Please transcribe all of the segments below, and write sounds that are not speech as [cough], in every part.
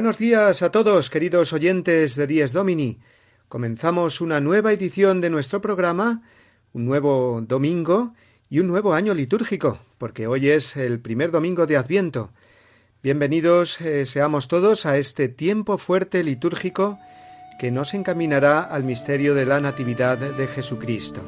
Buenos días a todos, queridos oyentes de Dies Domini. Comenzamos una nueva edición de nuestro programa, un nuevo domingo y un nuevo año litúrgico, porque hoy es el primer domingo de Adviento. Bienvenidos eh, seamos todos a este tiempo fuerte litúrgico que nos encaminará al misterio de la Natividad de Jesucristo.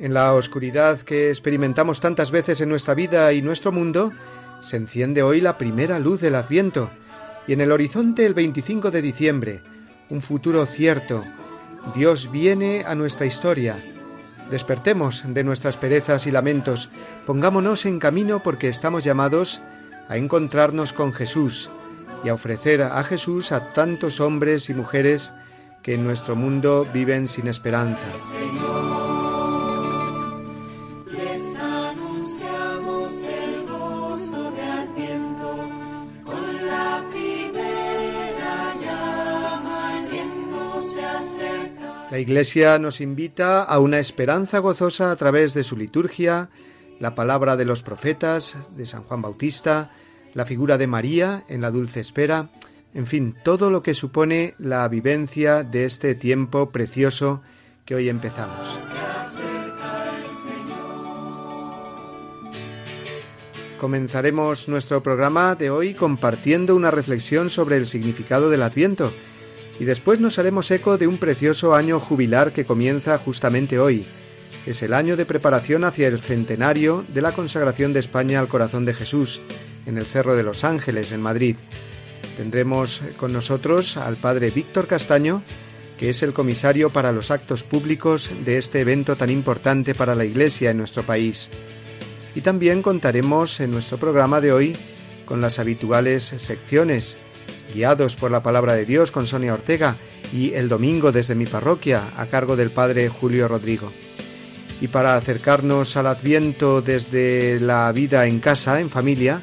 En la oscuridad que experimentamos tantas veces en nuestra vida y nuestro mundo, se enciende hoy la primera luz del Adviento, y en el horizonte el 25 de diciembre, un futuro cierto. Dios viene a nuestra historia. Despertemos de nuestras perezas y lamentos, pongámonos en camino porque estamos llamados a encontrarnos con Jesús y a ofrecer a Jesús a tantos hombres y mujeres que en nuestro mundo viven sin esperanza. Iglesia nos invita a una esperanza gozosa a través de su liturgia, la palabra de los profetas, de San Juan Bautista, la figura de María en la dulce espera, en fin, todo lo que supone la vivencia de este tiempo precioso que hoy empezamos. Comenzaremos nuestro programa de hoy compartiendo una reflexión sobre el significado del Adviento, y después nos haremos eco de un precioso año jubilar que comienza justamente hoy. Es el año de preparación hacia el centenario de la consagración de España al corazón de Jesús, en el Cerro de los Ángeles, en Madrid. Tendremos con nosotros al padre Víctor Castaño, que es el comisario para los actos públicos de este evento tan importante para la Iglesia en nuestro país. Y también contaremos en nuestro programa de hoy con las habituales secciones guiados por la palabra de Dios con Sonia Ortega y el domingo desde mi parroquia a cargo del Padre Julio Rodrigo. Y para acercarnos al Adviento desde la vida en casa, en familia,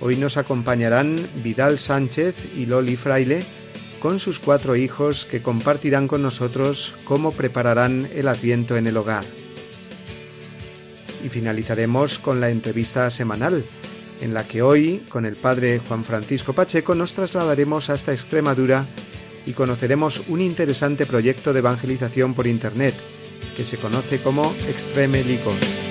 hoy nos acompañarán Vidal Sánchez y Loli Fraile con sus cuatro hijos que compartirán con nosotros cómo prepararán el Adviento en el hogar. Y finalizaremos con la entrevista semanal en la que hoy, con el padre Juan Francisco Pacheco, nos trasladaremos hasta Extremadura y conoceremos un interesante proyecto de evangelización por Internet, que se conoce como Extreme Licor.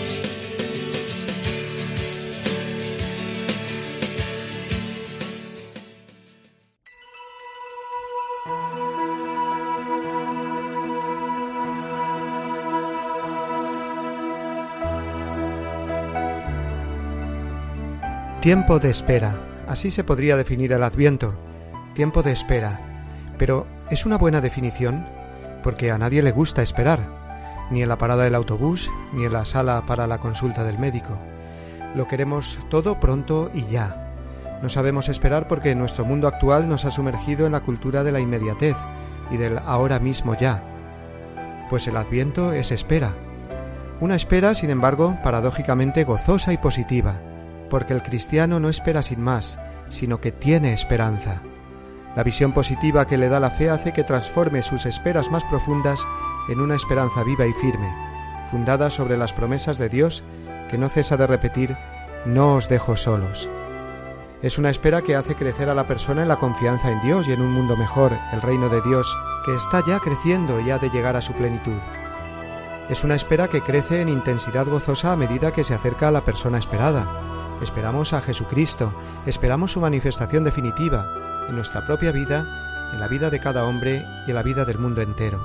Tiempo de espera. Así se podría definir el Adviento. Tiempo de espera. Pero ¿es una buena definición? Porque a nadie le gusta esperar, ni en la parada del autobús, ni en la sala para la consulta del médico. Lo queremos todo pronto y ya. No sabemos esperar porque nuestro mundo actual nos ha sumergido en la cultura de la inmediatez y del ahora mismo ya. Pues el adviento es espera. Una espera, sin embargo, paradójicamente gozosa y positiva porque el cristiano no espera sin más, sino que tiene esperanza. La visión positiva que le da la fe hace que transforme sus esperas más profundas en una esperanza viva y firme, fundada sobre las promesas de Dios que no cesa de repetir, no os dejo solos. Es una espera que hace crecer a la persona en la confianza en Dios y en un mundo mejor, el reino de Dios, que está ya creciendo y ha de llegar a su plenitud. Es una espera que crece en intensidad gozosa a medida que se acerca a la persona esperada, Esperamos a Jesucristo, esperamos su manifestación definitiva en nuestra propia vida, en la vida de cada hombre y en la vida del mundo entero.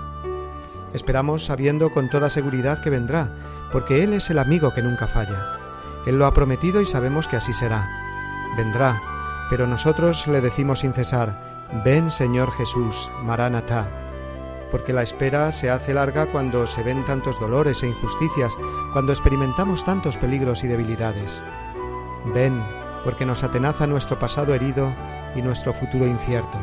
Esperamos sabiendo con toda seguridad que vendrá, porque Él es el amigo que nunca falla. Él lo ha prometido y sabemos que así será. vendrá, pero nosotros le decimos sin cesar, ven Señor Jesús, Maranatá, porque la espera se hace larga cuando se ven tantos dolores e injusticias, cuando experimentamos tantos peligros y debilidades. Ven, porque nos atenaza nuestro pasado herido y nuestro futuro incierto.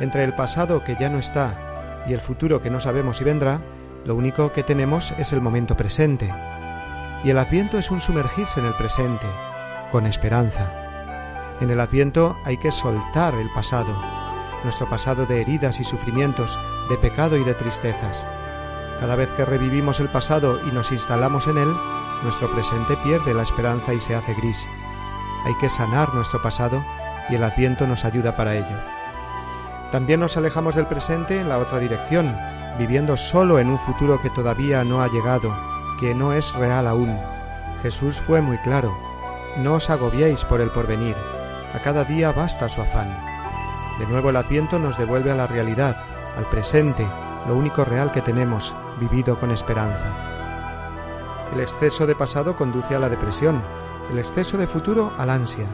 Entre el pasado que ya no está y el futuro que no sabemos si vendrá, lo único que tenemos es el momento presente. Y el adviento es un sumergirse en el presente, con esperanza. En el adviento hay que soltar el pasado, nuestro pasado de heridas y sufrimientos, de pecado y de tristezas. Cada vez que revivimos el pasado y nos instalamos en él, nuestro presente pierde la esperanza y se hace gris. Hay que sanar nuestro pasado y el adviento nos ayuda para ello. También nos alejamos del presente en la otra dirección, viviendo solo en un futuro que todavía no ha llegado, que no es real aún. Jesús fue muy claro, no os agobiéis por el porvenir, a cada día basta su afán. De nuevo el adviento nos devuelve a la realidad, al presente, lo único real que tenemos, vivido con esperanza. El exceso de pasado conduce a la depresión, el exceso de futuro al ansia.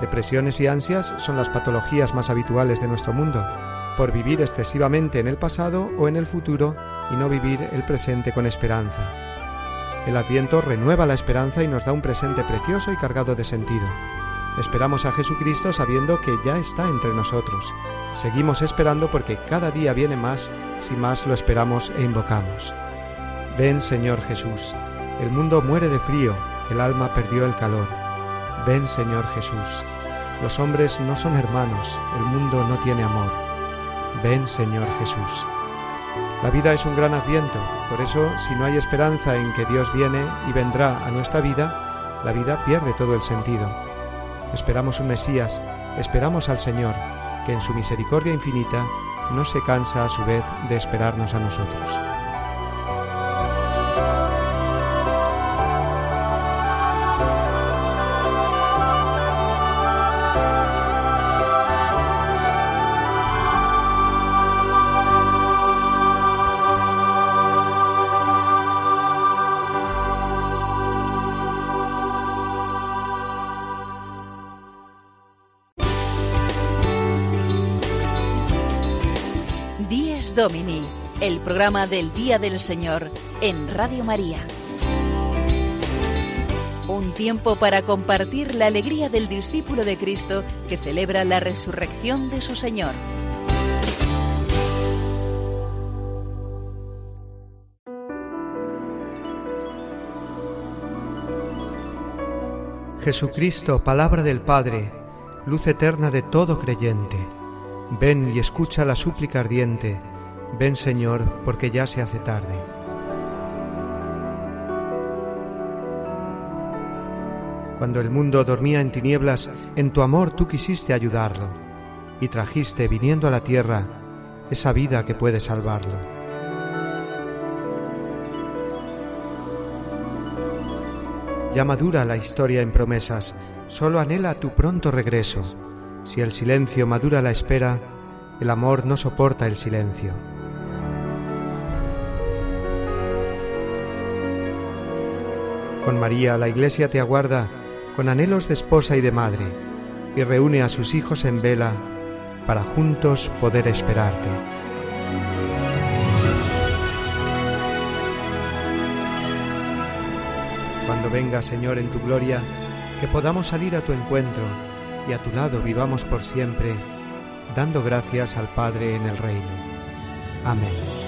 Depresiones y ansias son las patologías más habituales de nuestro mundo, por vivir excesivamente en el pasado o en el futuro y no vivir el presente con esperanza. El adviento renueva la esperanza y nos da un presente precioso y cargado de sentido. Esperamos a Jesucristo sabiendo que ya está entre nosotros. Seguimos esperando porque cada día viene más si más lo esperamos e invocamos. Ven Señor Jesús, el mundo muere de frío, el alma perdió el calor. Ven Señor Jesús, los hombres no son hermanos, el mundo no tiene amor. Ven Señor Jesús. La vida es un gran adviento, por eso si no hay esperanza en que Dios viene y vendrá a nuestra vida, la vida pierde todo el sentido. Esperamos un Mesías, esperamos al Señor, que en su misericordia infinita no se cansa a su vez de esperarnos a nosotros. Domini, el programa del Día del Señor en Radio María. Un tiempo para compartir la alegría del discípulo de Cristo que celebra la resurrección de su Señor. Jesucristo, palabra del Padre, luz eterna de todo creyente, ven y escucha la súplica ardiente Ven Señor, porque ya se hace tarde. Cuando el mundo dormía en tinieblas, en tu amor tú quisiste ayudarlo, y trajiste, viniendo a la tierra, esa vida que puede salvarlo. Ya madura la historia en promesas, solo anhela tu pronto regreso. Si el silencio madura la espera, el amor no soporta el silencio. Con María la Iglesia te aguarda con anhelos de esposa y de madre, y reúne a sus hijos en vela para juntos poder esperarte. Cuando venga, Señor, en tu gloria, que podamos salir a tu encuentro y a tu lado vivamos por siempre, dando gracias al Padre en el reino. Amén.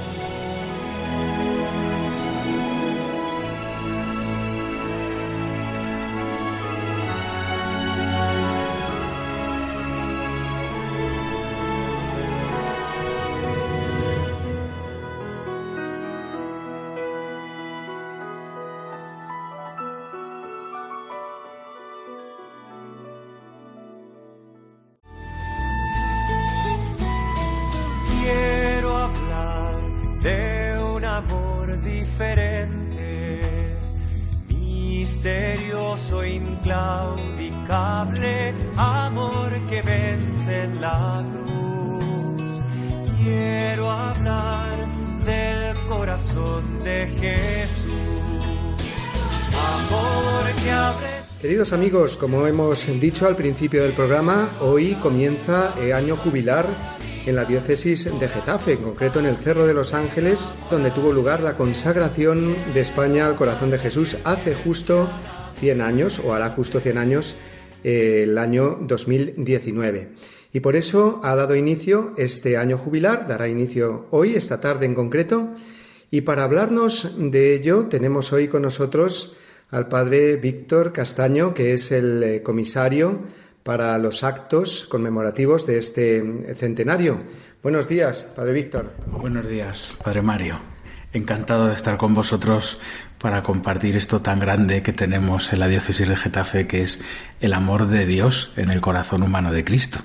misterioso, inclaudicable amor que vence en la cruz. Quiero hablar del corazón de Jesús. Amor que abre. Queridos amigos, como hemos dicho al principio del programa, hoy comienza el año jubilar en la diócesis de Getafe, en concreto en el Cerro de los Ángeles, donde tuvo lugar la consagración de España al corazón de Jesús hace justo 100 años, o hará justo 100 años, eh, el año 2019. Y por eso ha dado inicio este año jubilar, dará inicio hoy, esta tarde en concreto. Y para hablarnos de ello tenemos hoy con nosotros al padre Víctor Castaño, que es el eh, comisario para los actos conmemorativos de este eh, centenario. Buenos días, padre Víctor. Buenos días, padre Mario. Encantado de estar con vosotros para compartir esto tan grande que tenemos en la diócesis de Getafe, que es el amor de Dios en el corazón humano de Cristo.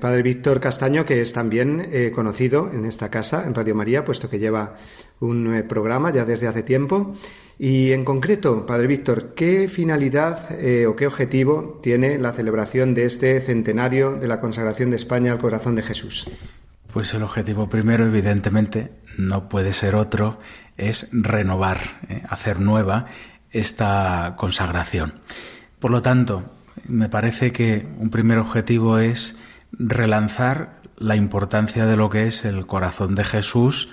Padre Víctor Castaño, que es también eh, conocido en esta casa, en Radio María, puesto que lleva un programa ya desde hace tiempo. Y en concreto, Padre Víctor, ¿qué finalidad eh, o qué objetivo tiene la celebración de este centenario de la consagración de España al corazón de Jesús? Pues el objetivo primero, evidentemente, no puede ser otro, es renovar, eh, hacer nueva esta consagración. Por lo tanto, me parece que un primer objetivo es relanzar la importancia de lo que es el corazón de Jesús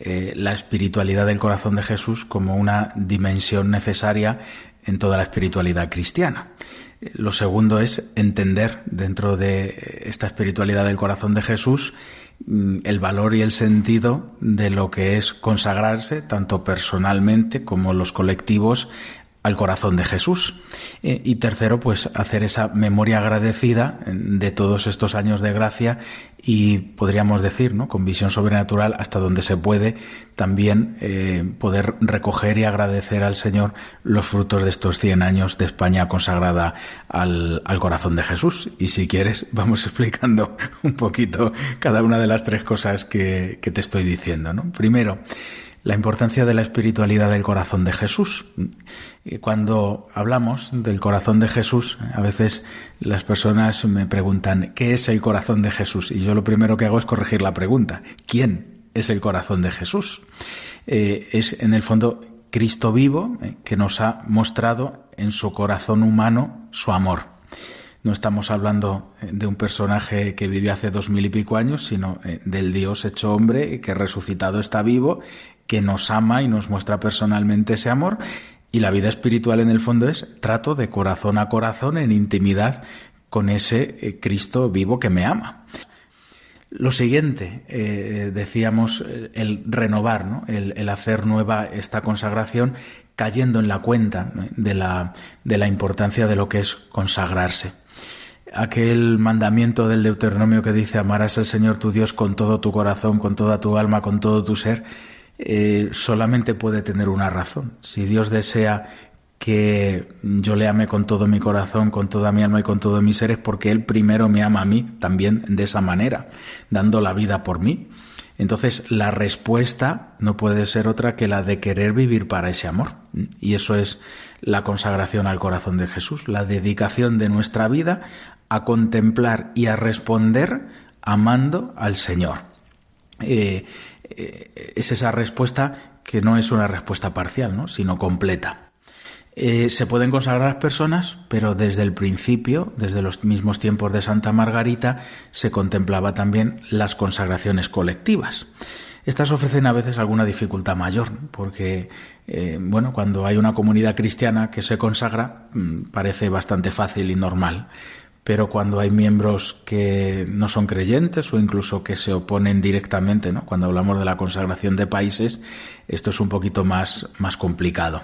eh, la espiritualidad del corazón de Jesús como una dimensión necesaria en toda la espiritualidad cristiana. Eh, lo segundo es entender dentro de esta espiritualidad del corazón de Jesús mm, el valor y el sentido de lo que es consagrarse, tanto personalmente como los colectivos, al corazón de Jesús. Eh, y tercero, pues hacer esa memoria agradecida de todos estos años de gracia y podríamos decir, ¿no? con visión sobrenatural, hasta donde se puede, también eh, poder recoger y agradecer al Señor los frutos de estos 100 años de España consagrada al, al corazón de Jesús. Y si quieres, [laughs] vamos explicando un poquito cada una de las tres cosas que, que te estoy diciendo. ¿no? Primero, la importancia de la espiritualidad del corazón de Jesús. Cuando hablamos del corazón de Jesús, a veces las personas me preguntan, ¿qué es el corazón de Jesús? Y yo lo primero que hago es corregir la pregunta, ¿quién es el corazón de Jesús? Eh, es en el fondo Cristo vivo eh, que nos ha mostrado en su corazón humano su amor. No estamos hablando eh, de un personaje que vivió hace dos mil y pico años, sino del Dios hecho hombre que resucitado está vivo que nos ama y nos muestra personalmente ese amor. Y la vida espiritual en el fondo es trato de corazón a corazón en intimidad con ese eh, Cristo vivo que me ama. Lo siguiente, eh, decíamos, el renovar, ¿no? el, hacer nueva esta consagración, cayendo en la cuenta de, la, de la importancia de lo que es consagrarse. Aquel mandamiento del Deuteronomio que dice amarás al Señor tu Dios con todo tu corazón, con toda tu alma, con todo tu ser, eh, solamente puede tener una razón. Si Dios desea que yo le ame con todo mi corazón, con toda mi alma y con todo mi ser, es porque Él primero me ama a mí también de esa manera, dando la vida por mí. Entonces, la respuesta no puede ser otra que la de querer vivir para ese amor. Y eso es la consagración al corazón de Jesús, la dedicación de nuestra vida a contemplar y a responder amando al Señor. Eh, eh, es esa respuesta que no es una respuesta parcial, ¿no? sino completa. Eh, se pueden consagrar personas, pero desde el principio, desde los mismos tiempos de Santa Margarita, se contemplaba también las consagraciones colectivas. Estas ofrecen a veces alguna dificultad mayor, porque, eh, bueno, cuando hay una comunidad cristiana que se consagra, mm, parece bastante fácil y normal pero cuando hay miembros que no son creyentes o incluso que se oponen directamente, ¿no? cuando hablamos de la consagración de países, esto es un poquito más, más complicado.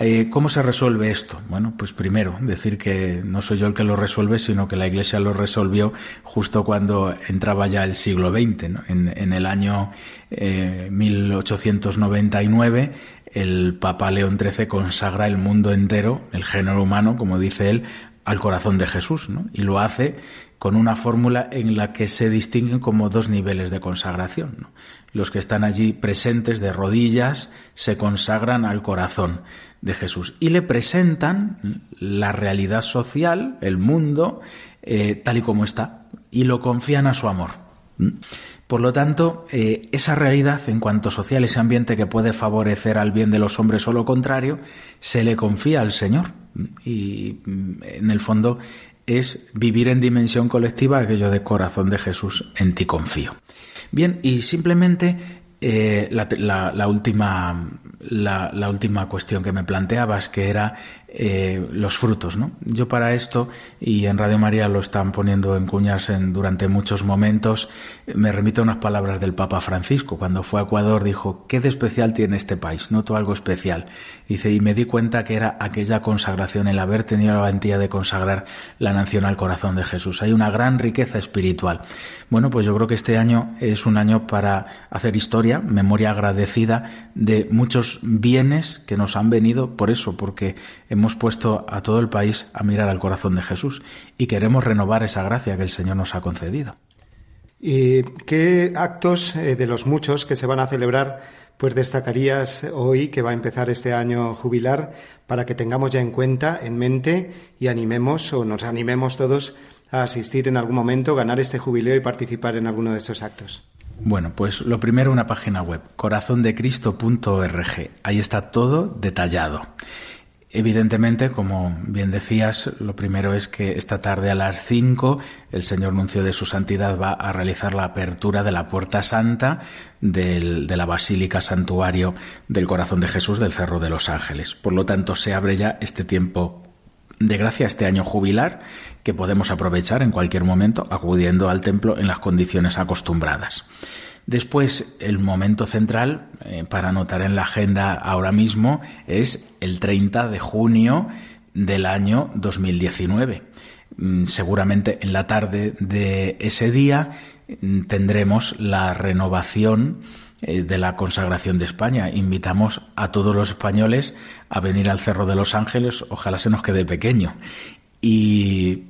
Eh, ¿Cómo se resuelve esto? Bueno, pues primero, decir que no soy yo el que lo resuelve, sino que la Iglesia lo resolvió justo cuando entraba ya el siglo XX. ¿no? En, el año 1899, eh, el Papa León XIII consagra el mundo entero, el género humano, como dice él, al corazón de Jesús, ¿no? Y lo hace con una fórmula en la que se distinguen como dos niveles de consagración. Los que están allí presentes de rodillas se consagran al corazón de Jesús y le presentan la realidad social, el mundo, eh, tal y como está, y lo confían a su amor. Por lo tanto, eh, esa realidad en cuanto social, ese ambiente que puede favorecer al bien de los hombres o lo contrario, se le confía al Señor. Y mm, en el fondo es vivir en dimensión colectiva aquello de corazón de Jesús, en ti confío. Bien, y simplemente eh, la, última, la, última cuestión que me planteabas, que era eh, los frutos, ¿no? Yo para esto, y en Radio María lo están poniendo en cuñas durante muchos momentos, me remito a unas palabras del Papa Francisco. Cuando fue a Ecuador dijo, ¿qué de especial tiene este país? Noto algo especial. Dice, y me di cuenta que era aquella consagración, el haber tenido la valentía de consagrar la nación al corazón de Jesús. Hay una gran riqueza espiritual. Bueno, pues yo creo que este año es un año para hacer historia, memoria agradecida de muchos bienes que nos han venido por eso, porque hemos puesto a todo el país a mirar al corazón de Jesús y queremos renovar esa gracia que el Señor nos ha concedido. ¿Y qué actos eh, de los muchos que se van a celebrar pues destacarías hoy que va a empezar este año jubilar para que tengamos ya en cuenta, en mente y animemos o nos animemos todos a asistir en algún momento, ganar este jubileo y participar en alguno de estos actos? Bueno, pues lo primero una página web, corazondecristo.org. Ahí está todo detallado. Evidentemente, como bien decías, lo primero es que esta tarde a las 5 el señor nuncio de su santidad va a realizar la apertura de la puerta santa de la Basílica Santuario del Corazón de Jesús del Cerro de los Ángeles. Por lo tanto, se abre ya este tiempo de gracia, este año jubilar, que podemos aprovechar en cualquier momento acudiendo al templo en las condiciones acostumbradas. Después, el momento central eh, para anotar en la agenda ahora mismo es el 30 de junio del año 2019. Mm, seguramente en la tarde de ese día mm, tendremos la renovación eh, de la consagración de España. Invitamos a todos los españoles a venir al Cerro de los Ángeles, ojalá se nos quede pequeño. Y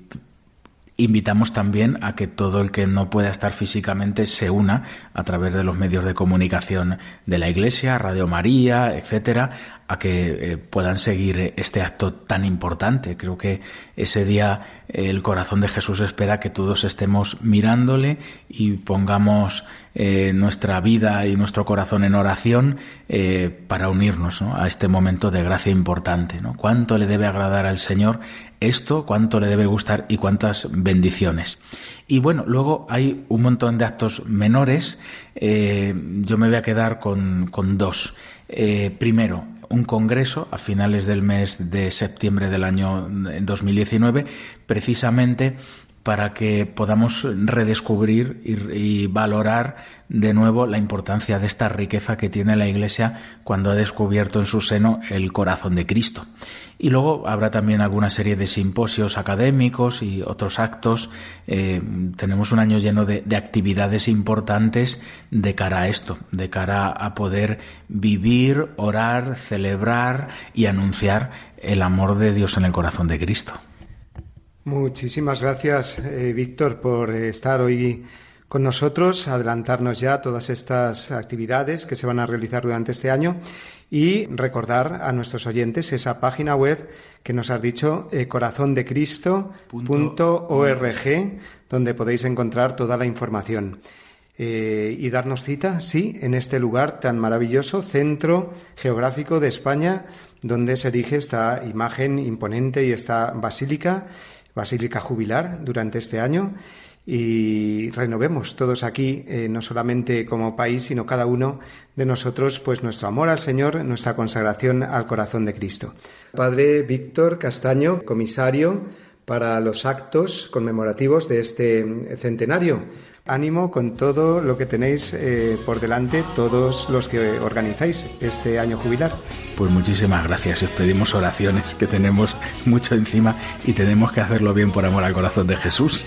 Invitamos también a que todo el que no pueda estar físicamente se una a través de los medios de comunicación de la Iglesia, Radio María, etcétera, a que eh, puedan seguir este acto tan importante. Creo que ese día eh, el corazón de Jesús espera que todos estemos mirándole y pongamos eh, nuestra vida y nuestro corazón en oración para unirnos a este momento de gracia importante. ¿no? ¿Cuánto le debe agradar al Señor esto? ¿Cuánto le debe gustar y cuántas bendiciones? Y bueno, luego hay un montón de actos menores. yo me voy a quedar con, con dos. primero, un congreso a finales del mes de septiembre del año 2019, precisamente para que podamos redescubrir y, valorar de nuevo la importancia de esta riqueza que tiene la Iglesia cuando ha descubierto en su seno el corazón de Cristo. Y luego habrá también alguna serie de simposios académicos y otros actos. Eh, tenemos un año lleno de, de, actividades importantes de cara a esto, de cara a poder vivir, orar, celebrar y anunciar el amor de Dios en el corazón de Cristo. Muchísimas gracias, eh, Víctor, por estar hoy con nosotros, adelantarnos ya todas estas actividades que se van a realizar durante este año y recordar a nuestros oyentes esa página web que nos has dicho, eh, corazondecristo.org, donde podéis encontrar toda la información. Eh, y darnos cita, sí, en este lugar tan maravilloso, centro geográfico de España, donde se erige esta imagen imponente y esta basílica basílica jubilar durante este año y renovemos todos aquí, eh, no solamente como país, sino cada uno de nosotros, pues nuestro amor al Señor, nuestra consagración al corazón de Cristo. Padre Víctor Castaño, comisario para los actos conmemorativos de este centenario ánimo con todo lo que tenéis eh, por delante, todos los que organizáis este año jubilar. Pues muchísimas gracias y os pedimos oraciones, que tenemos mucho encima y tenemos que hacerlo bien por amor al corazón de Jesús.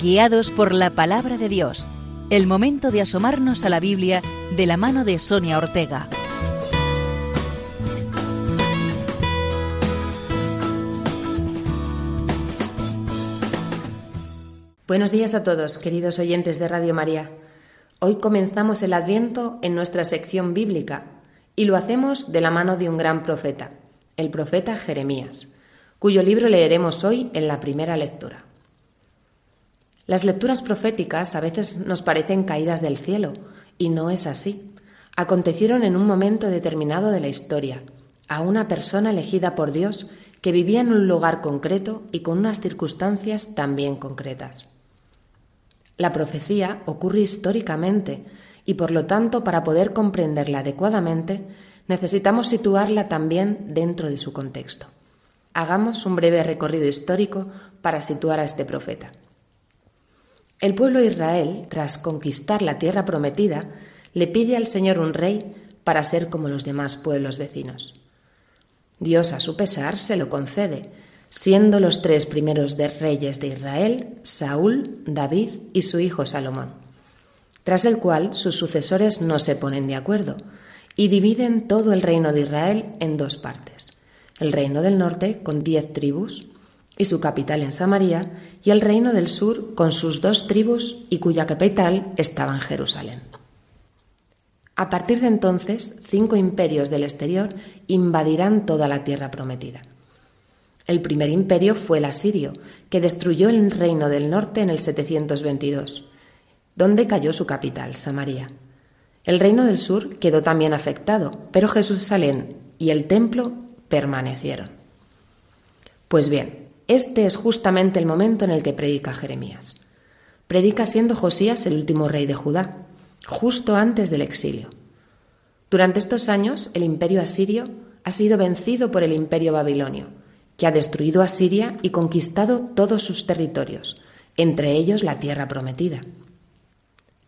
Guiados por la palabra de Dios. El momento de asomarnos a la Biblia de la mano de Sonia Ortega. Buenos días a todos, queridos oyentes de Radio María. Hoy comenzamos el Adviento en nuestra sección bíblica y lo hacemos de la mano de un gran profeta, el profeta Jeremías, cuyo libro leeremos hoy en la primera lectura. Las lecturas proféticas a veces nos parecen caídas del cielo, y no es así. Acontecieron en un momento determinado de la historia, a una persona elegida por Dios que vivía en un lugar concreto y con unas circunstancias también concretas. La profecía ocurre históricamente y por lo tanto para poder comprenderla adecuadamente necesitamos situarla también dentro de su contexto. Hagamos un breve recorrido histórico para situar a este profeta. El pueblo de Israel, tras conquistar la tierra prometida, le pide al Señor un rey para ser como los demás pueblos vecinos. Dios, a su pesar, se lo concede, siendo los tres primeros de reyes de Israel Saúl, David y su hijo Salomón, tras el cual sus sucesores no se ponen de acuerdo y dividen todo el reino de Israel en dos partes, el reino del norte con diez tribus y su capital en Samaria, y el reino del sur con sus dos tribus y cuya capital estaba en Jerusalén. A partir de entonces, cinco imperios del exterior invadirán toda la tierra prometida. El primer imperio fue el asirio, que destruyó el reino del norte en el 722, donde cayó su capital, Samaria. El reino del sur quedó también afectado, pero Jerusalén y el templo permanecieron. Pues bien, este es justamente el momento en el que predica Jeremías. Predica siendo Josías el último rey de Judá, justo antes del exilio. Durante estos años, el imperio asirio ha sido vencido por el imperio babilonio, que ha destruido a Siria y conquistado todos sus territorios, entre ellos la tierra prometida.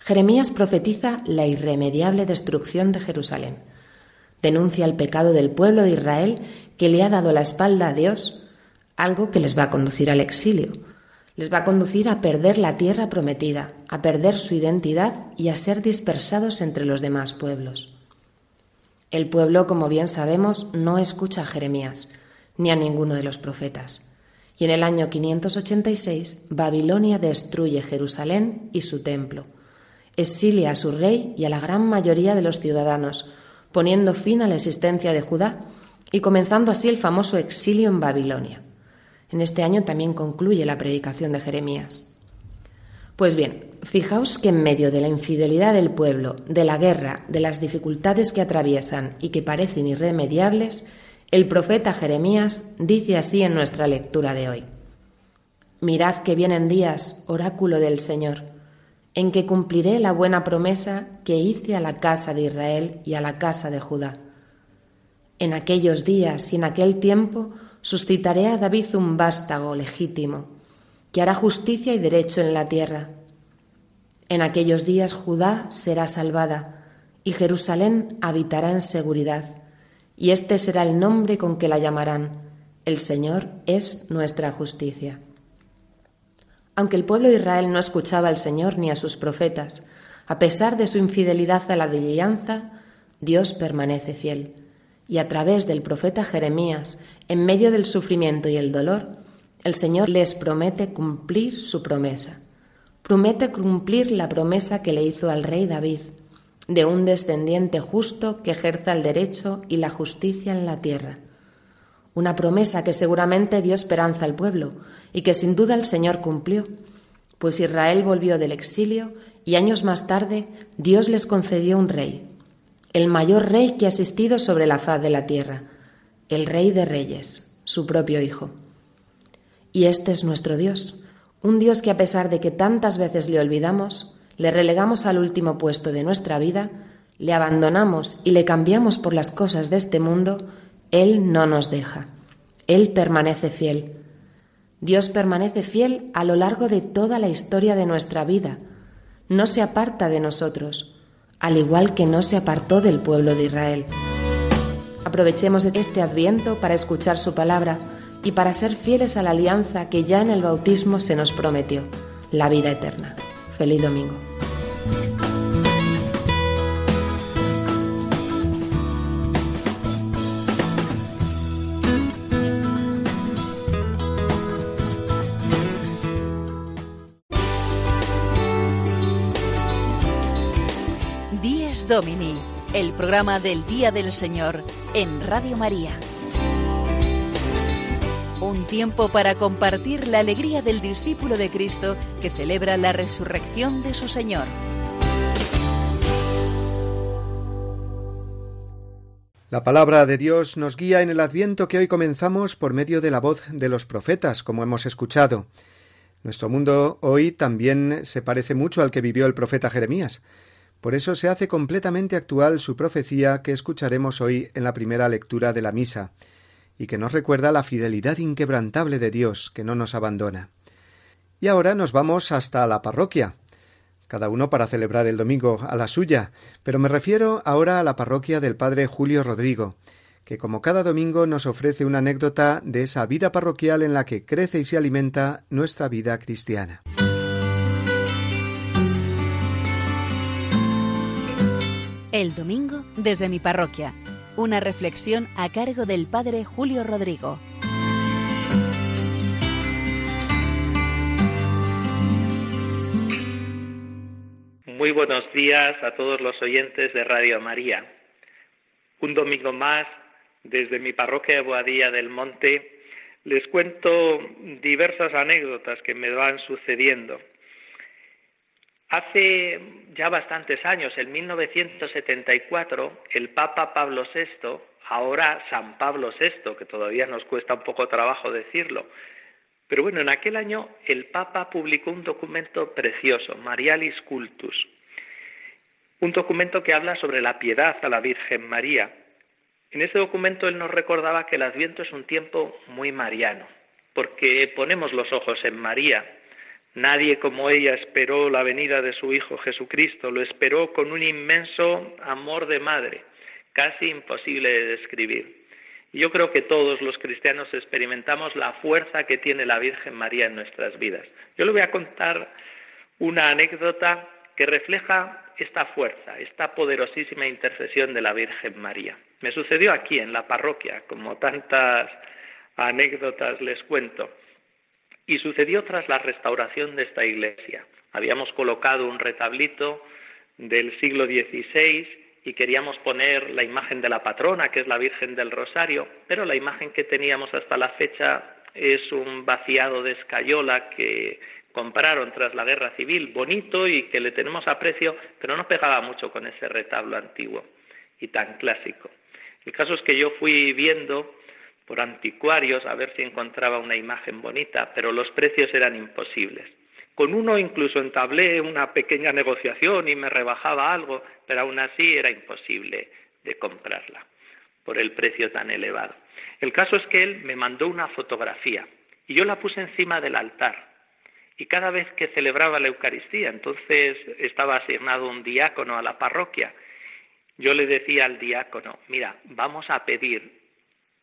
Jeremías profetiza la irremediable destrucción de Jerusalén. Denuncia el pecado del pueblo de Israel que le ha dado la espalda a Dios algo que les va a conducir al exilio. Les va a conducir a perder la tierra prometida, a perder su identidad y a ser dispersados entre los demás pueblos. El pueblo, como bien sabemos, no escucha a Jeremías ni a ninguno de los profetas. Y en el año 586 Babilonia destruye Jerusalén y su templo. Exilia a su rey y a la gran mayoría de los ciudadanos, poniendo fin a la existencia de Judá y comenzando así el famoso exilio en Babilonia. En este año también concluye la predicación de Jeremías. Pues bien, fijaos que en medio de la infidelidad del pueblo, de la guerra, de las dificultades que atraviesan y que parecen irremediables, el profeta Jeremías dice así en nuestra lectura de hoy. Mirad que vienen días, oráculo del Señor, en que cumpliré la buena promesa que hice a la casa de Israel y a la casa de Judá. En aquellos días y en aquel tiempo suscitaré a David un vástago legítimo, que hará justicia y derecho en la tierra. En aquellos días Judá será salvada, y Jerusalén habitará en seguridad, y este será el nombre con que la llamarán. El Señor es nuestra justicia. Aunque el pueblo de Israel no escuchaba al Señor ni a sus profetas, a pesar de su infidelidad a la alianza, Dios permanece fiel y a través del profeta Jeremías, en medio del sufrimiento y el dolor, el Señor les promete cumplir su promesa. Promete cumplir la promesa que le hizo al rey David, de un descendiente justo que ejerza el derecho y la justicia en la tierra. Una promesa que seguramente dio esperanza al pueblo y que sin duda el Señor cumplió, pues Israel volvió del exilio y años más tarde Dios les concedió un rey, el mayor rey que ha existido sobre la faz de la tierra, el Rey de Reyes, su propio Hijo. Y este es nuestro Dios, un Dios que a pesar de que tantas veces le olvidamos, le relegamos al último puesto de nuestra vida, le abandonamos y le cambiamos por las cosas de este mundo, Él no nos deja. Él permanece fiel. Dios permanece fiel a lo largo de toda la historia de nuestra vida. No se aparta de nosotros, al igual que no se apartó del pueblo de Israel. Aprovechemos este adviento para escuchar su palabra y para ser fieles a la alianza que ya en el bautismo se nos prometió, la vida eterna. Feliz domingo. Domini, el programa del Día del Señor en Radio María. Un tiempo para compartir la alegría del discípulo de Cristo que celebra la resurrección de su Señor. La palabra de Dios nos guía en el adviento que hoy comenzamos por medio de la voz de los profetas, como hemos escuchado. Nuestro mundo hoy también se parece mucho al que vivió el profeta Jeremías. Por eso se hace completamente actual su profecía que escucharemos hoy en la primera lectura de la misa y que nos recuerda la fidelidad inquebrantable de Dios, que no nos abandona. Y ahora nos vamos hasta la parroquia, cada uno para celebrar el domingo a la suya, pero me refiero ahora a la parroquia del padre Julio Rodrigo, que como cada domingo nos ofrece una anécdota de esa vida parroquial en la que crece y se alimenta nuestra vida cristiana. El domingo desde mi parroquia una reflexión a cargo del Padre Julio Rodrigo. Muy buenos días a todos los oyentes de Radio María. Un domingo más, desde mi parroquia de Boadilla del Monte, les cuento diversas anécdotas que me van sucediendo. Hace ya bastantes años, en 1974, el Papa Pablo VI, ahora San Pablo VI, que todavía nos cuesta un poco trabajo decirlo, pero bueno, en aquel año el Papa publicó un documento precioso, Marialis Cultus, un documento que habla sobre la piedad a la Virgen María. En ese documento él nos recordaba que el Adviento es un tiempo muy mariano, porque ponemos los ojos en María, Nadie como ella esperó la venida de su Hijo Jesucristo, lo esperó con un inmenso amor de madre, casi imposible de describir. Yo creo que todos los cristianos experimentamos la fuerza que tiene la Virgen María en nuestras vidas. Yo le voy a contar una anécdota que refleja esta fuerza, esta poderosísima intercesión de la Virgen María. Me sucedió aquí en la parroquia, como tantas anécdotas les cuento. Y sucedió tras la restauración de esta iglesia. Habíamos colocado un retablito del siglo XVI y queríamos poner la imagen de la patrona, que es la Virgen del Rosario, pero la imagen que teníamos hasta la fecha es un vaciado de escayola que compraron tras la guerra civil, bonito y que le tenemos aprecio, pero no pegaba mucho con ese retablo antiguo y tan clásico. El caso es que yo fui viendo por anticuarios a ver si encontraba una imagen bonita, pero los precios eran imposibles. Con uno incluso entablé una pequeña negociación y me rebajaba algo, pero aún así era imposible de comprarla por el precio tan elevado. El caso es que él me mandó una fotografía y yo la puse encima del altar. Y cada vez que celebraba la Eucaristía, entonces estaba asignado un diácono a la parroquia, yo le decía al diácono, mira, vamos a pedir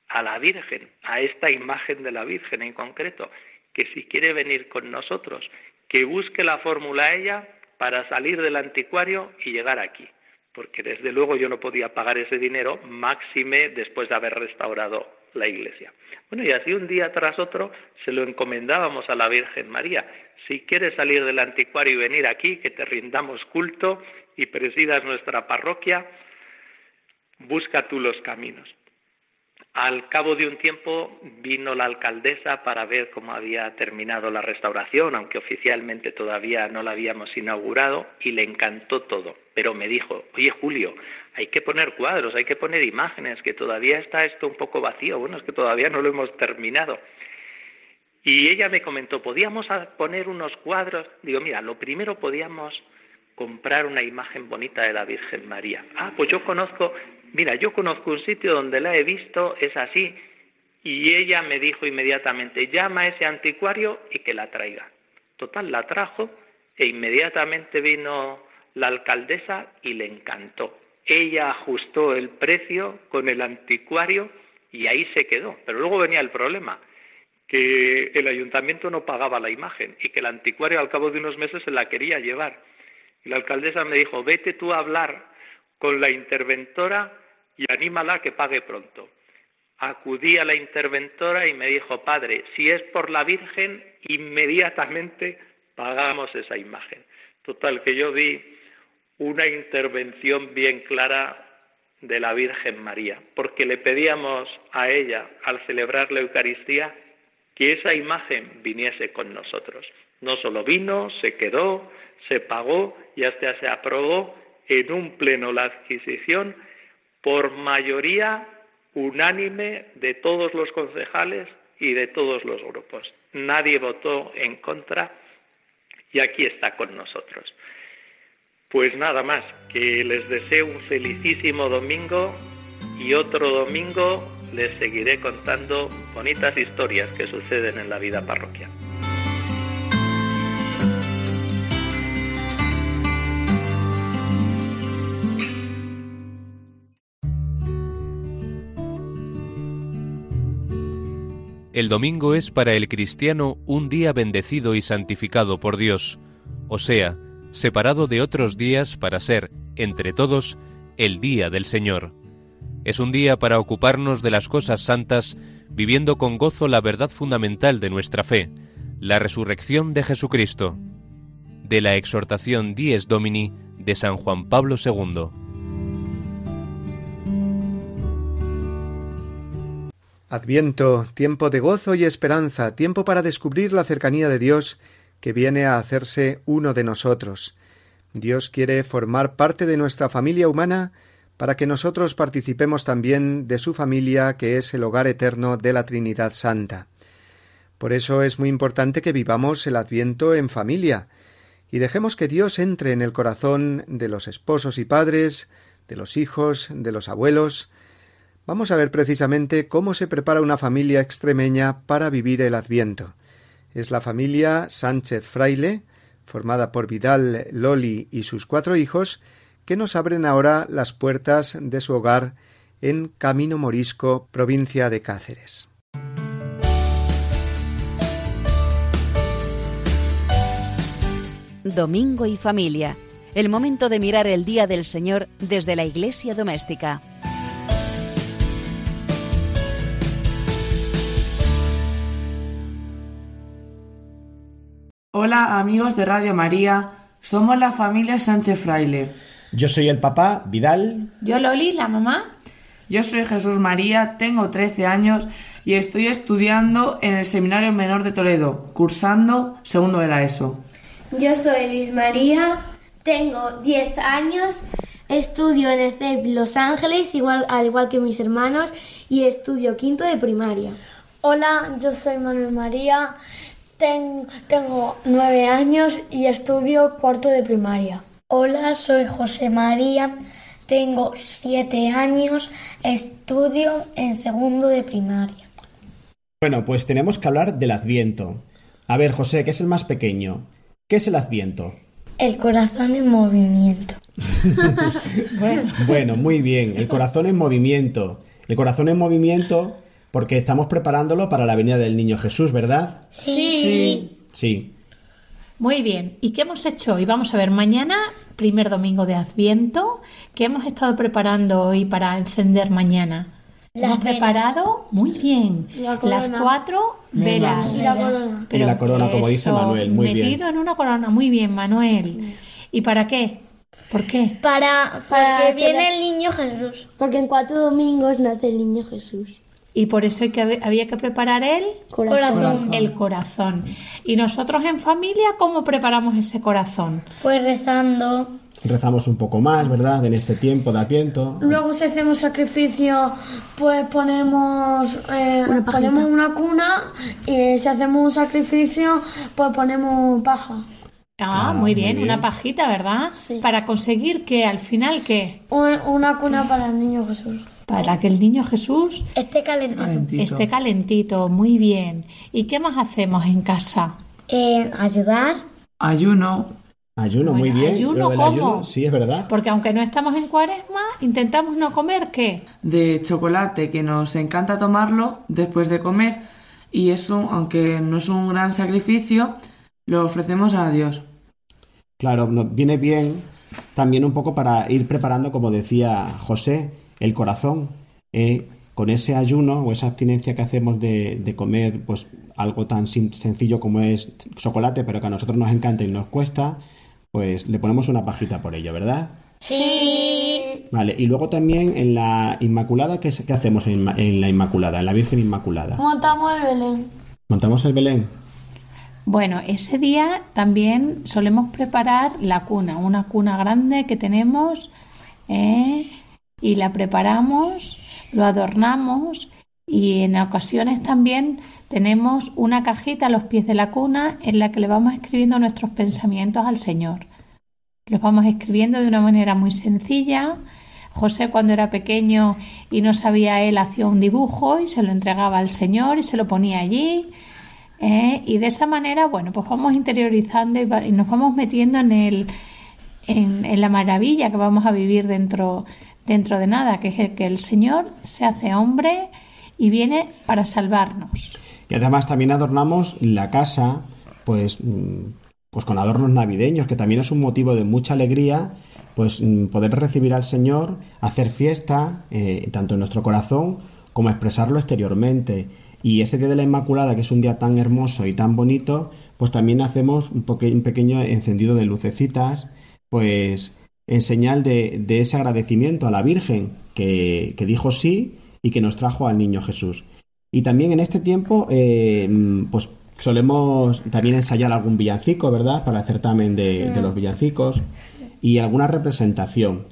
a la Virgen, a esta imagen de la Virgen en concreto, que si quiere venir con nosotros, que busque la fórmula ella para salir del anticuario y llegar aquí, porque desde luego yo no podía pagar ese dinero, máxime después de haber restaurado la iglesia. Bueno, y así un día tras otro se lo encomendábamos a la Virgen María. Si quieres salir del anticuario y venir aquí, que te rindamos culto y presidas nuestra parroquia, busca tú los caminos. Al cabo de un tiempo vino la alcaldesa para ver cómo había terminado la restauración, aunque oficialmente todavía no la habíamos inaugurado, y le encantó todo. Pero me dijo, oye Julio, hay que poner cuadros, hay que poner imágenes, que todavía está esto un poco vacío. Bueno, es que todavía no lo hemos terminado. Y ella me comentó, ¿podíamos poner unos cuadros? Digo, mira, lo primero podíamos comprar una imagen bonita de la Virgen María. Ah, pues yo conozco, mira, yo conozco un sitio donde la he visto, es así. Y ella me dijo inmediatamente, llama a ese anticuario y que la traiga. Total, la trajo e inmediatamente vino la alcaldesa y le encantó. Ella ajustó el precio con el anticuario y ahí se quedó. Pero luego venía el problema que el ayuntamiento no pagaba la imagen y que el anticuario al cabo de unos meses se la quería llevar. Y la alcaldesa me dijo, vete tú a hablar con la interventora y anímala a que pague pronto. Acudí a la interventora y me dijo, padre, si es por la Virgen, inmediatamente pagamos esa imagen. Total, que yo vi una intervención bien clara de la Virgen María, porque le pedíamos a ella, al celebrar la Eucaristía, que esa imagen viniese con nosotros. No solo vino, se quedó, se pagó y hasta se aprobó en un pleno la adquisición por mayoría unánime de todos los concejales y de todos los grupos. Nadie votó en contra y aquí está con nosotros. Pues nada más, que les deseo un felicísimo domingo y otro domingo les seguiré contando bonitas historias que suceden en la vida parroquial. El domingo es para el cristiano un día bendecido y santificado por Dios, o sea, separado de otros días para ser, entre todos, el día del Señor. Es un día para ocuparnos de las cosas santas, viviendo con gozo la verdad fundamental de nuestra fe, la resurrección de Jesucristo. De la exhortación Dies Domini de San Juan Pablo II. Adviento, tiempo de gozo y esperanza, tiempo para descubrir la cercanía de Dios que viene a hacerse uno de nosotros. Dios quiere formar parte de nuestra familia humana para que nosotros participemos también de su familia, que es el hogar eterno de la Trinidad Santa. Por eso es muy importante que vivamos el Adviento en familia, y dejemos que Dios entre en el corazón de los esposos y padres, de los hijos, de los abuelos. Vamos a ver precisamente cómo se prepara una familia extremeña para vivir el Adviento. Es la familia Sánchez Fraile, formada por Vidal, Loli y sus cuatro hijos, que nos abren ahora las puertas de su hogar en Camino Morisco, provincia de Cáceres. Domingo y familia, el momento de mirar el Día del Señor desde la iglesia doméstica. Hola amigos de Radio María, somos la familia Sánchez Fraile. Yo soy el papá, Vidal. Yo Loli, la mamá. Yo soy Jesús María, tengo 13 años y estoy estudiando en el Seminario Menor de Toledo, cursando segundo de la ESO. Yo soy Luis María, tengo 10 años, estudio en el CEP Los Ángeles, igual, al igual que mis hermanos, y estudio quinto de primaria. Hola, yo soy Manuel María, tengo 9 años y estudio cuarto de primaria. Hola, soy José María, tengo siete años, estudio en segundo de primaria. Bueno, pues tenemos que hablar del Adviento. A ver, José, que es el más pequeño. ¿Qué es el Adviento? El corazón en movimiento. [laughs] bueno. muy bien, el corazón en movimiento. El corazón en movimiento porque estamos preparándolo para la venida del niño Jesús, ¿verdad? Sí. Sí. Sí. Muy bien, ¿y qué hemos hecho hoy? Vamos a ver, mañana, primer domingo de Adviento, ¿qué hemos estado preparando hoy para encender mañana? hemos preparado muy bien las cuatro velas. Y la corona. y la corona, como dice Manuel, muy bien. Metido en una corona, muy bien, Manuel. ¿Y para qué? ¿Por qué? Para, para que viene el niño Jesús. Porque en cuatro domingos nace el niño Jesús. Y por eso hay que, había que preparar el Corazón. El corazón. Y nosotros en familia, ¿cómo preparamos ese corazón? Pues rezando. Rezamos un poco más, ¿verdad? En este tiempo de Adviento. Luego si hacemos sacrificio, pues ponemos, eh, ponemos una cuna y si hacemos un sacrificio, pues ponemos paja. Ah, Ah, muy muy bien, bien. una pajita, ¿verdad? Sí. Para conseguir que al final, ¿qué? Un- una cuna para el niño Jesús. Para que el niño Jesús Este calentito. Calentito. esté calentito, muy bien. ¿Y qué más hacemos en casa? Eh, ayudar. Ayuno. Ayuno, muy bien. ayuno, ¿cómo? ayuno, sí, es verdad. Porque aunque no estamos en cuaresma, intentamos no comer, ¿qué? de chocolate que nos encanta tomarlo después de comer y eso, aunque no es un gran sacrificio, lo ofrecemos a Dios. Claro, nos viene bien también un poco para ir preparando, como decía José, el corazón. eh, con ese ayuno o esa abstinencia que hacemos de, de comer pues algo tan sin- sencillo como es chocolate, pero que a nosotros nos encanta y nos cuesta, pues le ponemos una pajita por ello, ¿verdad? Sí. Vale, y luego también en la Inmaculada, ¿qué, hacemos en la Inmaculada, en la Virgen Inmaculada? Montamos el Belén. ¿Montamos el Belén? Bueno, ese día también solemos preparar la cuna, una cuna grande que tenemos ¿eh? Y la preparamos, lo adornamos y en ocasiones también tenemos una cajita a los pies de la cuna en la que le vamos escribiendo nuestros pensamientos al Señor. Los vamos escribiendo de una manera muy sencilla. José cuando era pequeño y no sabía él hacía un dibujo y se lo entregaba al Señor y se lo ponía allí. ¿eh? Y de esa manera, bueno, pues vamos interiorizando y, nos vamos metiendo en, el, en, en la maravilla que vamos a vivir dentro, dentro de nada, que es el que el Señor se hace hombre y viene para salvarnos. Y además también adornamos la casa, pues, mm, pues con adornos navideños, que también es un motivo de mucha alegría, pues mm, poder recibir al Señor, hacer fiesta, eh, tanto en nuestro corazón como expresarlo exteriormente. Y ese día de la Inmaculada, que es un día tan hermoso y tan bonito, pues también hacemos un, un pequeño encendido de lucecitas, pues en señal de, de ese agradecimiento a la Virgen que, que dijo sí y que nos trajo al niño Jesús. Y también en este tiempo, eh, pues solemos también ensayar algún villancico, ¿verdad? Para el certamen de, de los villancicos y alguna representación.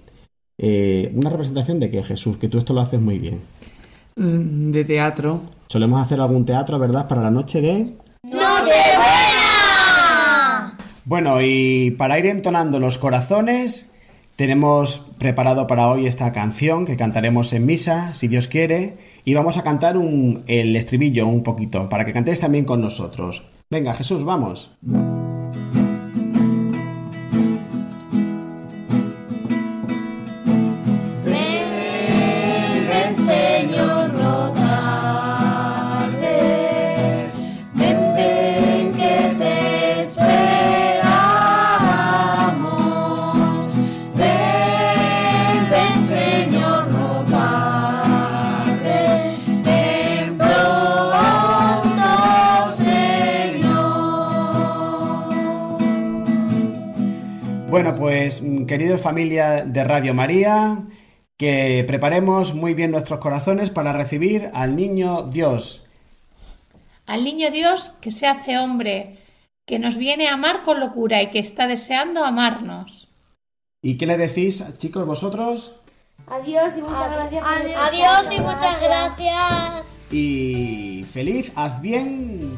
Eh, una representación de que Jesús, que tú esto lo haces muy bien. Mm, De teatro. Solemos hacer algún teatro, ¿verdad? Para la noche de... Bueno, y para ir entonando los corazones, tenemos preparado para hoy esta canción que cantaremos en misa, si Dios quiere, y vamos a cantar el estribillo un poquito, para que cantéis también con nosotros. Venga, Jesús, vamos. Queridos familia de Radio María, que preparemos muy bien nuestros corazones para recibir al niño Dios. Al niño Dios que se hace hombre, que nos viene a amar con locura y que está deseando amarnos. ¿Y qué le decís, chicos, vosotros? Adiós y muchas gracias. Adiós y muchas gracias. Y feliz, haz bien.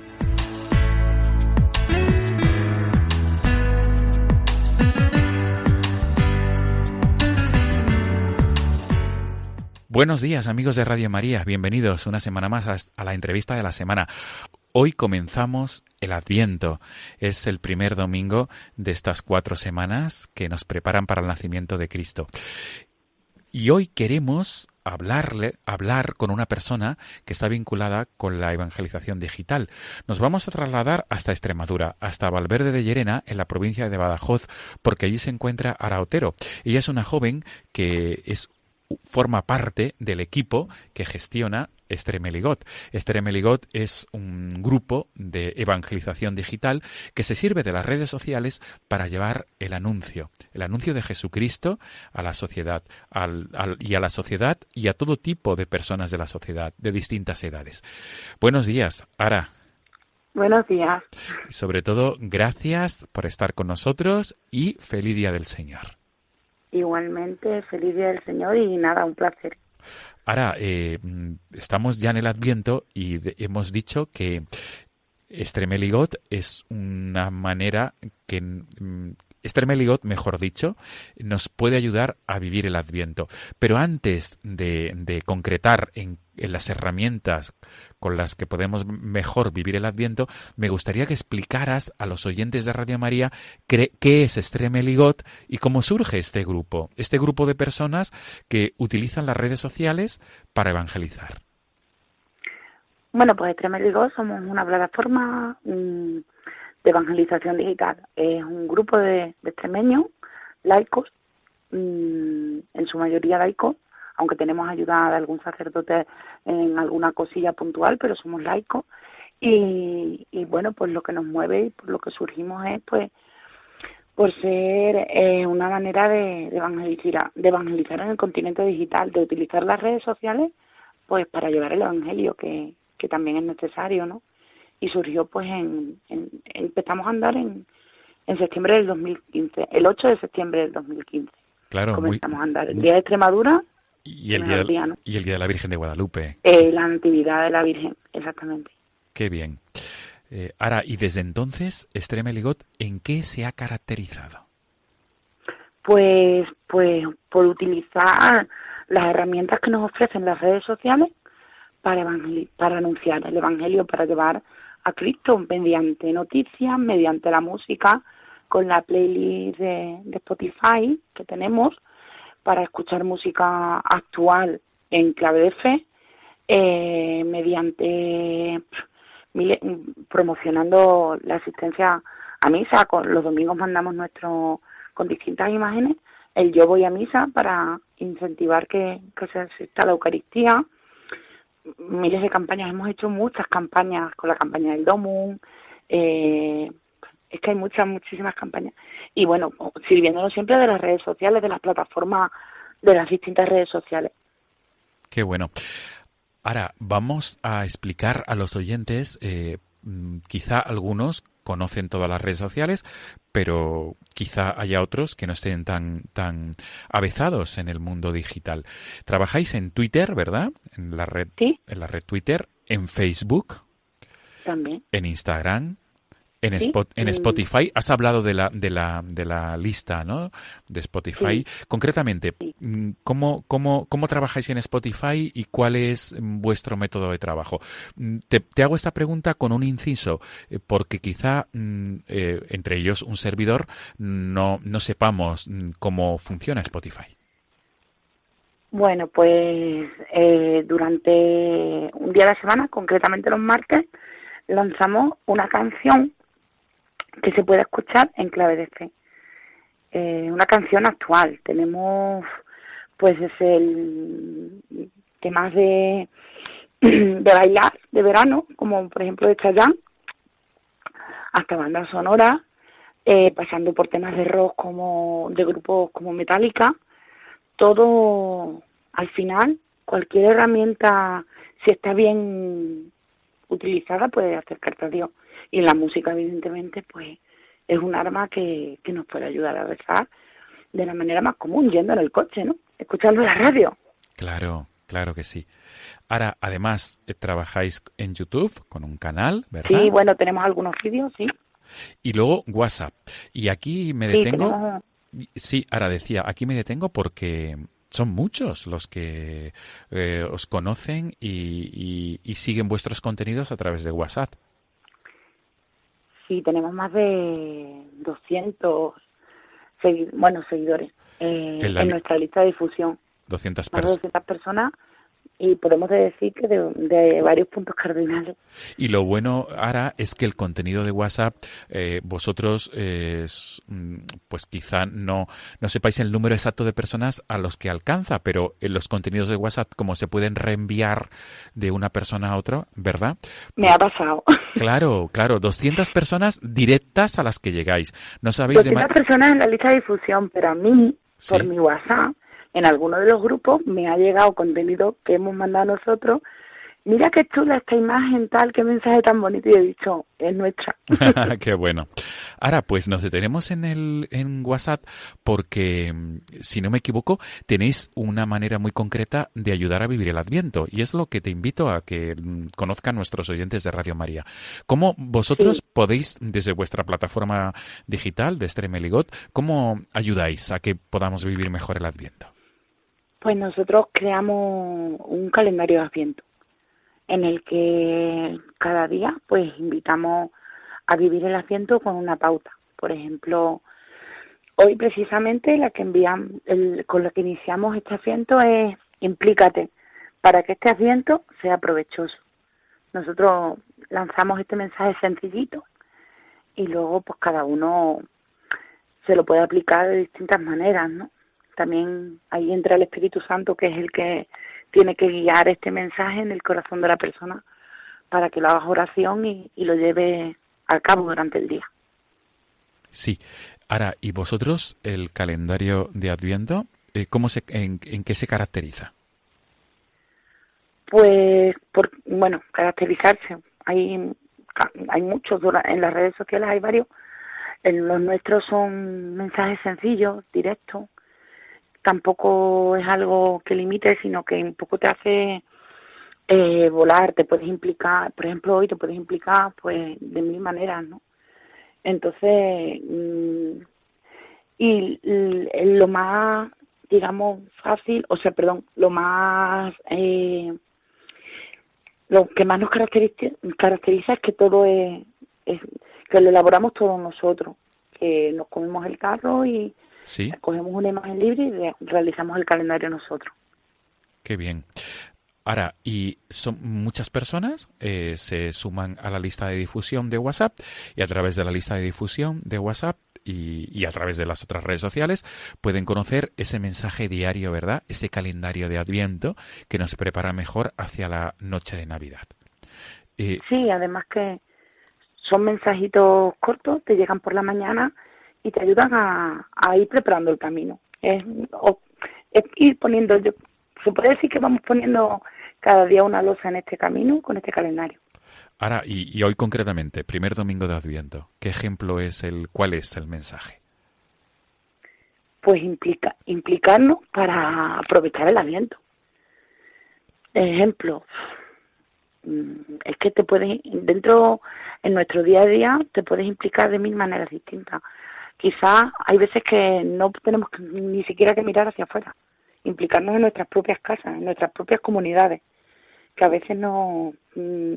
Buenos días amigos de Radio María, bienvenidos una semana más a la entrevista de la semana. Hoy comenzamos el Adviento. Es el primer domingo de estas cuatro semanas que nos preparan para el nacimiento de Cristo. Y hoy queremos hablarle, hablar con una persona que está vinculada con la evangelización digital. Nos vamos a trasladar hasta Extremadura, hasta Valverde de Llerena, en la provincia de Badajoz, porque allí se encuentra Araotero. Ella es una joven que es forma parte del equipo que gestiona Estremeligot. Estremeligot es un grupo de evangelización digital que se sirve de las redes sociales para llevar el anuncio, el anuncio de Jesucristo a la sociedad y a la sociedad y a todo tipo de personas de la sociedad de distintas edades. Buenos días, Ara. Buenos días. Y sobre todo, gracias por estar con nosotros y feliz día del Señor. Igualmente, feliz día del Señor y nada, un placer. Ahora, eh, estamos ya en el Adviento y hemos dicho que Estremeligot es una manera que Estremeligot, mejor dicho, nos puede ayudar a vivir el Adviento. Pero antes de, concretar en, las herramientas con las que podemos mejor vivir el Adviento, me gustaría que explicaras a los oyentes de Radio María qué es Estremeligot y cómo surge este grupo, este grupo de personas que utilizan las redes sociales para evangelizar. Bueno, pues Estremeligot somos una plataforma mm, de evangelización digital. Es un grupo de, extremeños laicos, mm, en su mayoría laicos, aunque tenemos ayuda de algún sacerdote en alguna cosilla puntual, pero somos laicos. Y, bueno, pues lo que nos mueve y por lo que surgimos es pues por ser eh, una manera de, evangelizar, de evangelizar en el continente digital, de utilizar las redes sociales pues para llevar el evangelio que, que también es necesario, ¿no? Y surgió pues en, empezamos a andar en, en septiembre del 2015, el 8 de septiembre del 2015. Claro, comenzamos a andar el día de Extremadura y el día, y el día de la Virgen de Guadalupe. Eh, la Natividad de la Virgen, exactamente. Qué bien. Eh, ahora, y desde entonces, Ligot, ¿en qué se ha caracterizado? Pues, pues por utilizar las herramientas que nos ofrecen las redes sociales para, para anunciar el Evangelio, para llevar a Cristo mediante noticias, mediante la música, con la playlist de, Spotify que tenemos para escuchar música actual en clave de fe, eh, mediante promocionando la asistencia a misa. Con, los domingos mandamos nuestro con distintas imágenes el yo voy a misa para incentivar que, que se asista la Eucaristía miles de campañas, hemos hecho muchas campañas con la campaña del DOMUN, eh, es que hay muchas, muchísimas campañas. Y bueno, sirviéndonos siempre de las redes sociales, de las plataformas, de las distintas redes sociales. Qué bueno. Ahora, vamos a explicar a los oyentes, eh, mm, quizá algunos conocen todas las redes sociales, pero quizá haya otros que no estén tan, tan avezados en el mundo digital. Trabajáis en Twitter, ¿verdad? En la red, en la red Twitter, en Facebook, también, en Instagram, en, en Spotify has hablado de la, de la, de la lista ¿no? de Spotify. Concretamente, mm, ¿cómo, cómo, ¿cómo trabajáis en Spotify y cuál es vuestro método de trabajo? Mm, te, hago esta pregunta con un inciso, eh, porque quizá mm, eh, entre ellos un servidor no, no sepamos cómo funciona Spotify. Bueno, pues eh, durante un día de la semana, concretamente los martes, lanzamos una canción que se puede escuchar en clave de fe. Eh, una canción actual. Tenemos, pues, es el temas de, [clears throat] de bailar de verano, como por ejemplo de Chayanne, hasta bandas sonoras, eh, pasando por temas de rock como de grupos como Metallica. Todo, al final, cualquier herramienta, si está bien utilizada, puede acercarte a Dios. Y la música, evidentemente, pues es un arma que, que nos puede ayudar a rezar de la manera más común, yendo en el coche, ¿no? Escuchando la radio. Claro, claro que sí. Ahora, además, eh, trabajáis en YouTube con un canal, ¿verdad? Sí, bueno, tenemos algunos vídeos, sí. Y luego WhatsApp. Y aquí me detengo. Sí, ahora decía, aquí me detengo porque son muchos los que eh, os conocen y, siguen vuestros contenidos a través de WhatsApp. Sí, tenemos más de 200 bueno, seguidores eh, en, nuestra lista de difusión. 200 personas. 200 personas y podemos decir que de, varios puntos cardinales. Y lo bueno, ahora es que el contenido de WhatsApp, eh, vosotros, mm, pues quizá no, no sepáis el número exacto de personas a los que alcanza, pero en los contenidos de WhatsApp, como se pueden reenviar de una persona a otra, ¿verdad? Me ha pasado. [laughs] Claro, claro, 200 personas directas a las que llegáis. No sabéis 200 personas en la lista de difusión, pero a mí, por mi WhatsApp, en alguno de los grupos me ha llegado contenido que hemos mandado nosotros. Mira qué chula esta imagen, tal, qué mensaje tan bonito. Y he dicho, es nuestra. [laughs] [laughs] qué bueno. Ahora, pues nos detenemos en, el, en WhatsApp porque, si no me equivoco, tenéis una manera muy concreta de ayudar a vivir el Adviento. Y es lo que te invito a que mm, conozcan nuestros oyentes de Radio María. ¿Cómo vosotros podéis, desde vuestra plataforma digital de Streameligot, cómo ayudáis a que podamos vivir mejor el Adviento? Pues nosotros creamos un calendario de Adviento en el que cada día pues invitamos a vivir el asiento con una pauta. Por ejemplo, hoy precisamente la que enviamos, con la que iniciamos este asiento es implícate para que este asiento sea provechoso. Nosotros lanzamos este mensaje sencillito y luego pues cada uno se lo puede aplicar de distintas maneras, ¿no? También ahí entra el Espíritu Santo, que es el que tiene que guiar este mensaje en el corazón de la persona para que lo haga oración y, lo lleve a cabo durante el día. Sí. Ahora, ¿y vosotros el calendario de Adviento, eh, ¿cómo se, en, qué se caracteriza? Pues, por, bueno, caracterizarse. Hay, hay muchos, en las redes sociales hay varios. los nuestros son mensajes sencillos, directos, tampoco es algo que limite, sino que un poco te hace eh, volar, te puedes implicar, por ejemplo, hoy te puedes implicar pues de mil maneras, ¿no? Entonces, mm, y, lo más, digamos, fácil, o sea, perdón, lo más, eh, lo que más nos caracteriza, caracteriza es que todo es, es, que lo elaboramos todos nosotros, que nos comemos el carro y ¿Sí? Cogemos una imagen libre y realizamos el calendario nosotros. Qué bien. Ahora, y son muchas personas eh, se suman a la lista de difusión de WhatsApp y a través de la lista de difusión de WhatsApp y, y, a través de las otras redes sociales pueden conocer ese mensaje diario, ¿verdad? Ese calendario de Adviento que nos prepara mejor hacia la noche de Navidad. Eh, sí, además que son mensajitos cortos, te llegan por la mañana y te ayudan a, ir preparando el camino. Es, ir poniendo, se puede decir que vamos poniendo cada día una losa en este camino con este calendario. Ahora, y, hoy concretamente, primer domingo de Adviento, ¿qué ejemplo es el, cuál es el mensaje? Pues implica, implicarnos para aprovechar el Adviento. Ejemplo, mm, es que te puedes, dentro, en nuestro día a día, te puedes implicar de mil maneras distintas quizás hay veces que no tenemos ni siquiera que mirar hacia afuera, implicarnos en nuestras propias casas, en nuestras propias comunidades, que a veces no... Mm,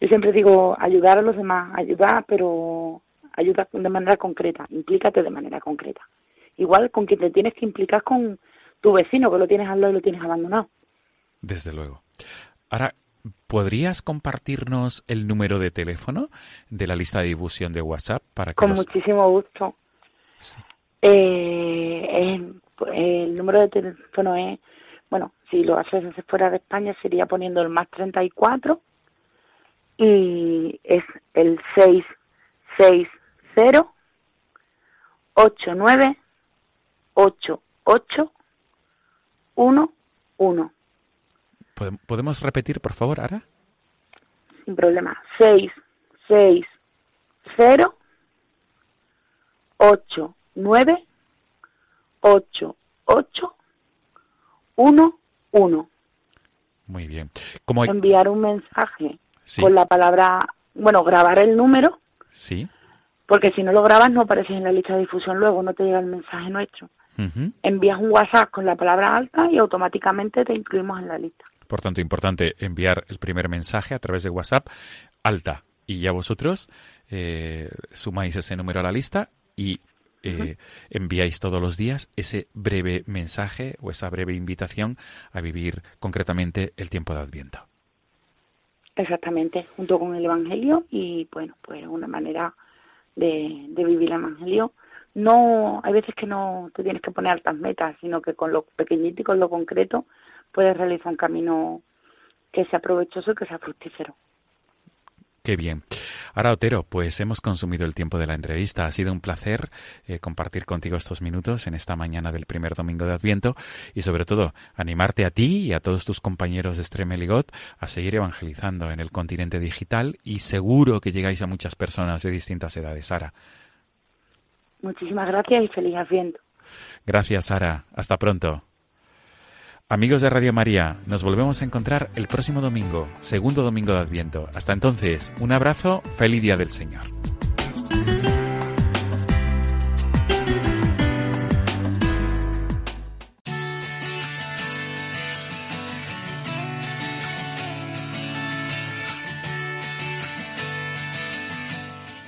yo siempre digo ayudar a los demás, ayudar, pero ayuda de manera concreta, implícate de manera concreta. Igual con quien te tienes que implicar con tu vecino, que lo tienes al lado y lo tienes abandonado. Desde luego. Ahora, ¿podrías compartirnos el número de teléfono de la lista de difusión de WhatsApp para que Con muchísimo gusto. Sí. Eh, pues, el número de teléfono es, bueno, si lo haces fuera de España sería poniendo el más 34 y es el 660 89 88 11. ¿Podemos repetir, por favor, Ara? Sin problema. 6, 6, 0, 8, 9, 8, 8, 1, 1. Muy bien. ¿Cómo... Enviar un mensaje con la palabra, bueno, grabar el número. Sí. Porque si no lo grabas no apareces en la lista de difusión luego, no te llega el mensaje nuestro. Uh. Envías un WhatsApp con la palabra alta y automáticamente te incluimos en la lista. Por tanto, importante enviar el primer mensaje a través de WhatsApp alta. Y ya vosotros eh, sumáis ese número a la lista y eh, enviáis todos los días ese breve mensaje o esa breve invitación a vivir concretamente el tiempo de Adviento. Exactamente, junto con el Evangelio y bueno, pues una manera de, vivir el Evangelio. No, hay veces que no te tienes que poner altas metas, sino que con lo pequeñito y con lo concreto puedes realizar un camino que sea provechoso y que sea fructífero. Qué bien. Ahora, Otero, pues hemos consumido el tiempo de la entrevista. Ha sido un placer eh, compartir contigo estos minutos en esta mañana del primer domingo de Adviento y, sobre todo, animarte a ti y a todos tus compañeros de Stremeligot a seguir evangelizando en el continente digital y seguro que llegáis a muchas personas de distintas edades. Sara. Muchísimas gracias y feliz Adviento. Gracias, Sara. Hasta pronto. Amigos de Radio María, nos volvemos a encontrar el próximo domingo, segundo domingo de Adviento. Hasta entonces, un abrazo, feliz día del Señor.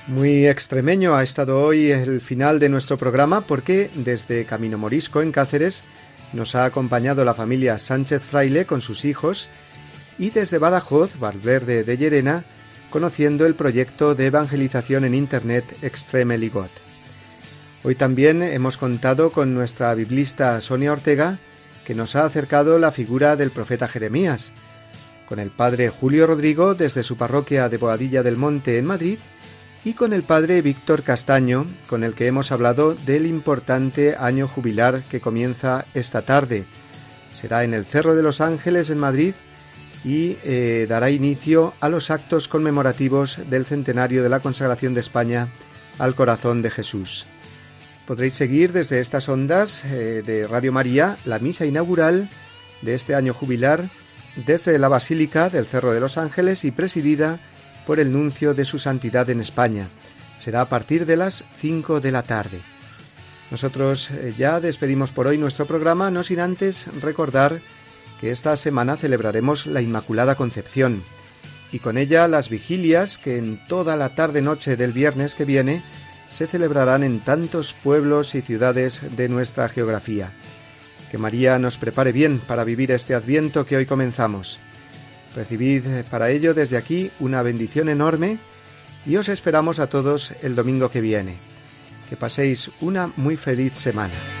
Muy extremeño ha estado hoy el final de nuestro programa porque desde Camino Morisco en Cáceres nos ha acompañado la familia Sánchez Fraile con sus hijos y desde Badajoz, Valverde de Llerena, conociendo el proyecto de evangelización en Internet Extreme Ligot. Hoy también hemos contado con nuestra biblista Sonia Ortega, que nos ha acercado la figura del profeta Jeremías, con el padre Julio Rodrigo desde su parroquia de Boadilla del Monte en Madrid, y con el padre Víctor Castaño, con el que hemos hablado del importante año jubilar que comienza esta tarde. Será en el Cerro de los Ángeles en Madrid y eh, dará inicio a los actos conmemorativos del centenario de la consagración de España al corazón de Jesús. Podréis seguir desde estas ondas eh, de Radio María la misa inaugural de este año jubilar desde la Basílica del Cerro de los Ángeles y presidida por el nuncio de su santidad en España. Será a partir de las 5 de la tarde. Nosotros eh, ya despedimos por hoy nuestro programa, no sin antes recordar que esta semana celebraremos la Inmaculada Concepción y con ella las vigilias que en toda la tarde-noche del viernes que viene se celebrarán en tantos pueblos y ciudades de nuestra geografía. Que María nos prepare bien para vivir este adviento que hoy comenzamos. Recibid para ello desde aquí una bendición enorme y os esperamos a todos el domingo que viene. Que paséis una muy feliz semana.